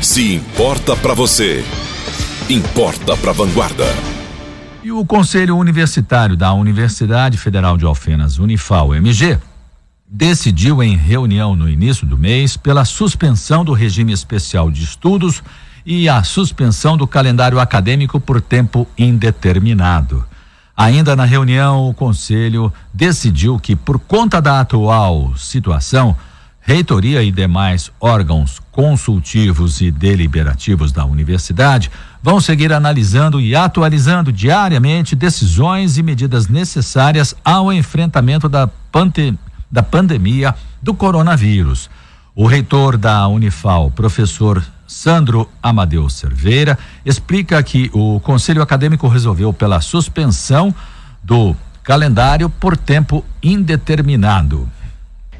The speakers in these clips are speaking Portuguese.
Se importa para você, importa para Vanguarda. E o Conselho Universitário da Universidade Federal de Alfenas, Unifal-MG, decidiu em reunião no início do mês pela suspensão do regime especial de estudos e a suspensão do calendário acadêmico por tempo indeterminado. Ainda na reunião, o Conselho decidiu que, por conta da atual situação, reitoria e demais órgãos consultivos e deliberativos da universidade vão seguir analisando e atualizando diariamente decisões e medidas necessárias ao enfrentamento da, da pandemia do coronavírus. O reitor da Unifal, professor Sandro Amadeu Cerveira, explica que o Conselho Acadêmico resolveu pela suspensão do calendário por tempo indeterminado.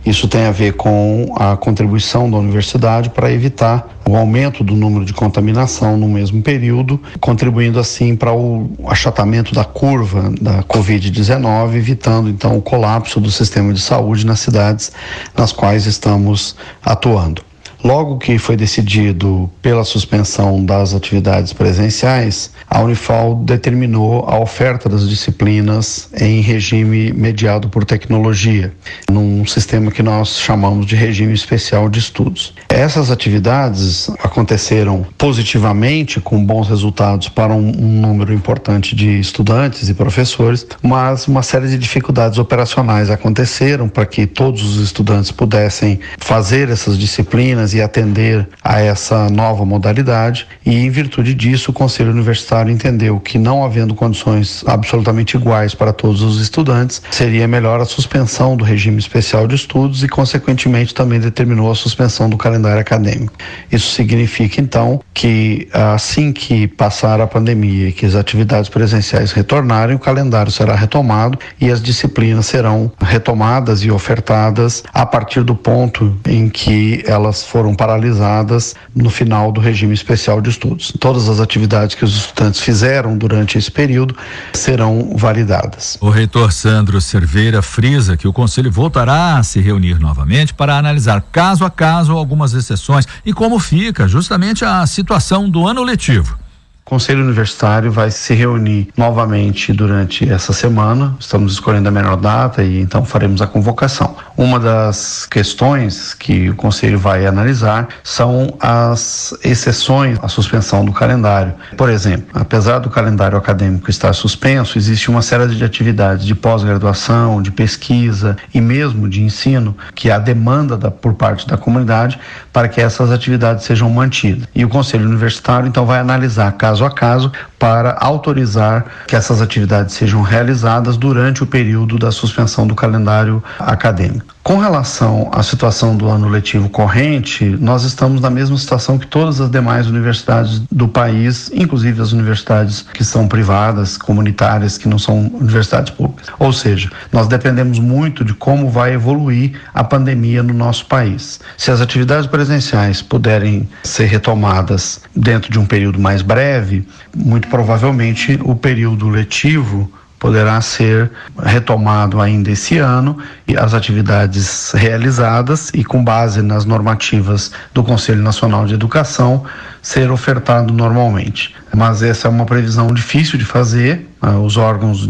Isso tem a ver com a contribuição da universidade para evitar o aumento do número de contaminação no mesmo período, contribuindo assim para o achatamento da curva da Covid-19, evitando então o colapso do sistema de saúde nas cidades nas quais estamos atuando. Logo que foi decidido pela suspensão das atividades presenciais, a Unifal determinou a oferta das disciplinas em regime mediado por tecnologia, num sistema que nós chamamos de regime especial de estudos. Essas atividades aconteceram positivamente, com bons resultados para um, um número importante de estudantes e professores, mas uma série de dificuldades operacionais aconteceram para que todos os estudantes pudessem fazer essas disciplinas e atender a essa nova modalidade e em virtude disso o Conselho Universitário entendeu que não havendo condições absolutamente iguais para todos os estudantes, seria melhor a suspensão do regime especial de estudos e consequentemente também determinou a suspensão do calendário acadêmico. Isso significa então que assim que passar a pandemia e que as atividades presenciais retornarem, o calendário será retomado e as disciplinas serão retomadas e ofertadas a partir do ponto em que elas foram foram paralisadas no final do regime especial de estudos. Todas as atividades que os estudantes fizeram durante esse período serão validadas. O reitor Sandro Cerveira frisa que o conselho voltará a se reunir novamente para analisar caso a caso algumas exceções e como fica justamente a situação do ano letivo. Conselho Universitário vai se reunir novamente durante essa semana. Estamos escolhendo a menor data e então faremos a convocação. Uma das questões que o Conselho vai analisar são as exceções à suspensão do calendário. Por exemplo, apesar do calendário acadêmico estar suspenso, existe uma série de atividades de pós-graduação, de pesquisa e mesmo de ensino que há demanda da, por parte da comunidade para que essas atividades sejam mantidas. E o Conselho Universitário então vai analisar caso caso a caso para autorizar que essas atividades sejam realizadas durante o período da suspensão do calendário acadêmico. Com relação à situação do ano letivo corrente, nós estamos na mesma situação que todas as demais universidades do país, inclusive as universidades que são privadas, comunitárias, que não são universidades públicas. Ou seja, nós dependemos muito de como vai evoluir a pandemia no nosso país. Se as atividades presenciais puderem ser retomadas dentro de um período mais breve, muito provavelmente o período letivo poderá ser retomado ainda esse ano e as atividades realizadas e com base nas normativas do Conselho Nacional de Educação ser ofertado normalmente. Mas essa é uma previsão difícil de fazer. Ah, os órgãos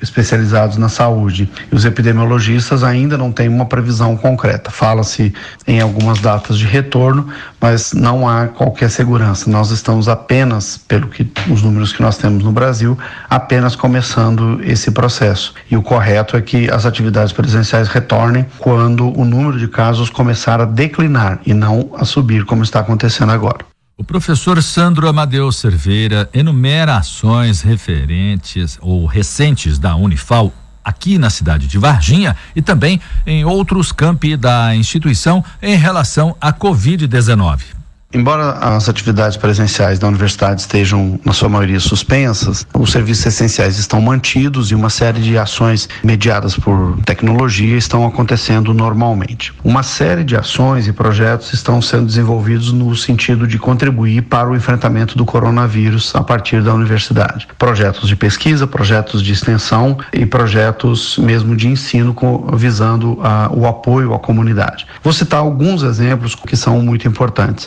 especializados na saúde e os epidemiologistas ainda não têm uma previsão concreta. Fala-se em algumas datas de retorno, mas não há qualquer segurança. Nós estamos apenas, pelo que os números que nós temos no Brasil, apenas começando esse processo. E o correto é que as atividades presenciais retornem quando o número de casos começar a declinar e não a subir como está acontecendo agora. O professor Sandro Amadeu Cerveira enumera ações referentes ou recentes da Unifal aqui na cidade de Varginha e também em outros campi da instituição em relação à Covid-19. Embora as atividades presenciais da universidade estejam, na sua maioria, suspensas, os serviços essenciais estão mantidos e uma série de ações mediadas por tecnologia estão acontecendo normalmente. Uma série de ações e projetos estão sendo desenvolvidos no sentido de contribuir para o enfrentamento do coronavírus a partir da universidade. Projetos de pesquisa, projetos de extensão e projetos mesmo de ensino visando a, o apoio à comunidade. Vou citar alguns exemplos que são muito importantes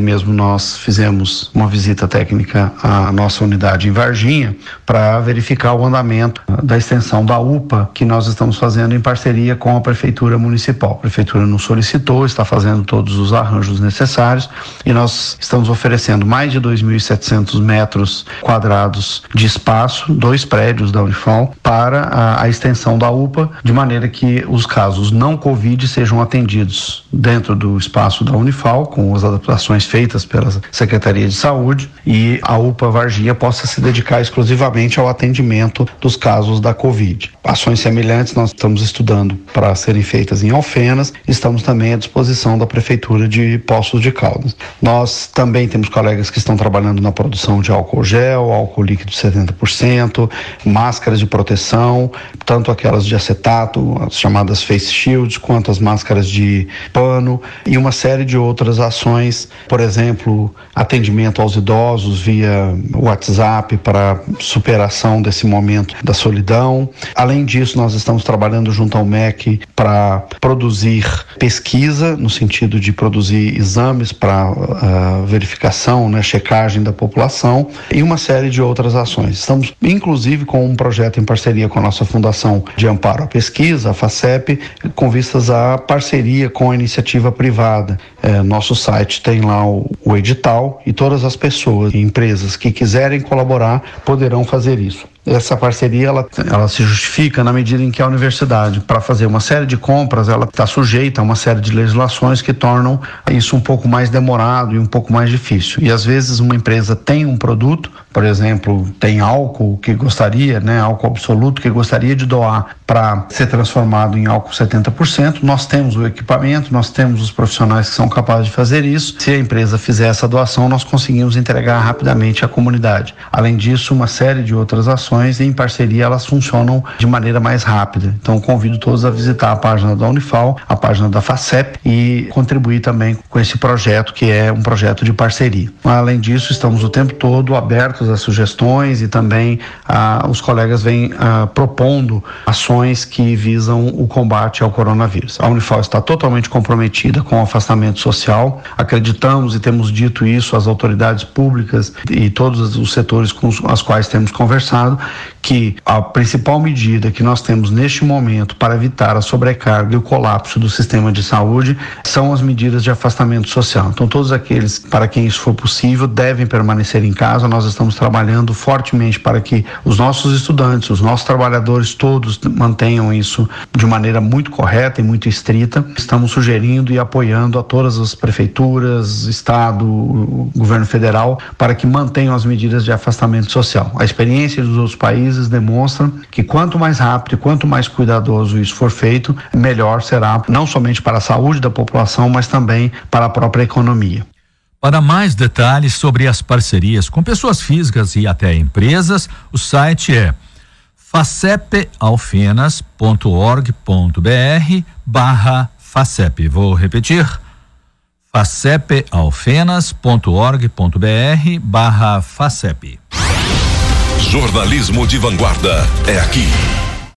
mesmo nós fizemos uma visita técnica à nossa unidade em Varginha para verificar o andamento da extensão da UPA que nós estamos fazendo em parceria com a Prefeitura Municipal. A Prefeitura nos solicitou, está fazendo todos os arranjos necessários e nós estamos oferecendo mais de 2.700 metros quadrados de espaço, dois prédios da Unifal, para a, a extensão da UPA, de maneira que os casos não Covid sejam atendidos dentro do espaço da Unifal, com as adaptações feitas pela Secretaria de Saúde, e a UPA Varginha possa se dedicar exclusivamente ao atendimento dos casos da Covid. Ações semelhantes nós estamos estudando para serem feitas em Alfenas, estamos também à disposição da Prefeitura de Poços de Caldas. Nós também temos colegas que estão trabalhando na produção de álcool gel, álcool líquido 70%, máscaras de proteção, tanto aquelas de acetato, as chamadas face shields, quanto as máscaras de pano e uma série de outras ações, por exemplo, atendimento aos idosos via WhatsApp para superação desse momento da solidão. Além disso, nós estamos trabalhando junto ao MEC para produzir pesquisa, no sentido de produzir exames para uh, verificação, né, checagem da população e uma série de outras ações. Estamos, inclusive, com um projeto em parceria com a nossa Fundação de Amparo à Pesquisa, a FACEP, com vistas à parceria com a iniciativa privada. É, nosso site tem lá o, o edital e todas as pessoas e empresas que quiserem colaborar poderão fazer isso essa parceria ela, ela se justifica na medida em que a universidade, para fazer uma série de compras, ela está sujeita a uma série de legislações que tornam isso um pouco mais demorado e um pouco mais difícil. E às vezes uma empresa tem um produto, por exemplo, tem álcool que gostaria, né, álcool absoluto que gostaria de doar para ser transformado em álcool 70%. Nós temos o equipamento, nós temos os profissionais que são capazes de fazer isso. Se a empresa fizer essa doação, nós conseguimos entregar rapidamente à comunidade. Além disso, uma série de outras ações em parceria elas funcionam de maneira mais rápida. Então convido todos a visitar a página da Unifal, a página da FACEP e contribuir também com esse projeto que é um projeto de parceria. Além disso, estamos o tempo todo abertos a sugestões e também ah, os colegas vêm ah, propondo ações que visam o combate ao coronavírus. A Unifal está totalmente comprometida com o afastamento social. Acreditamos e temos dito isso às autoridades públicas e todos os setores com os quais temos conversado que a principal medida que nós temos neste momento para evitar a sobrecarga e o colapso do sistema de saúde são as medidas de afastamento social. Então, todos aqueles para quem isso for possível devem permanecer em casa. Nós estamos trabalhando fortemente para que os nossos estudantes, os nossos trabalhadores todos mantenham isso de maneira muito correta e muito estrita. Estamos sugerindo e apoiando a todas as prefeituras, Estado, governo federal, para que mantenham as medidas de afastamento social. A experiência dos outros países demonstram que quanto mais rápido e quanto mais cuidadoso isso for feito, melhor será não somente para a saúde da população, mas também para a própria economia. Para mais detalhes sobre as parcerias com pessoas físicas e até empresas, o site é facepealfenas.org.br barra FACEP. Vou repetir, facepealfenas.org.br barra FACEP. Jornalismo de vanguarda é aqui.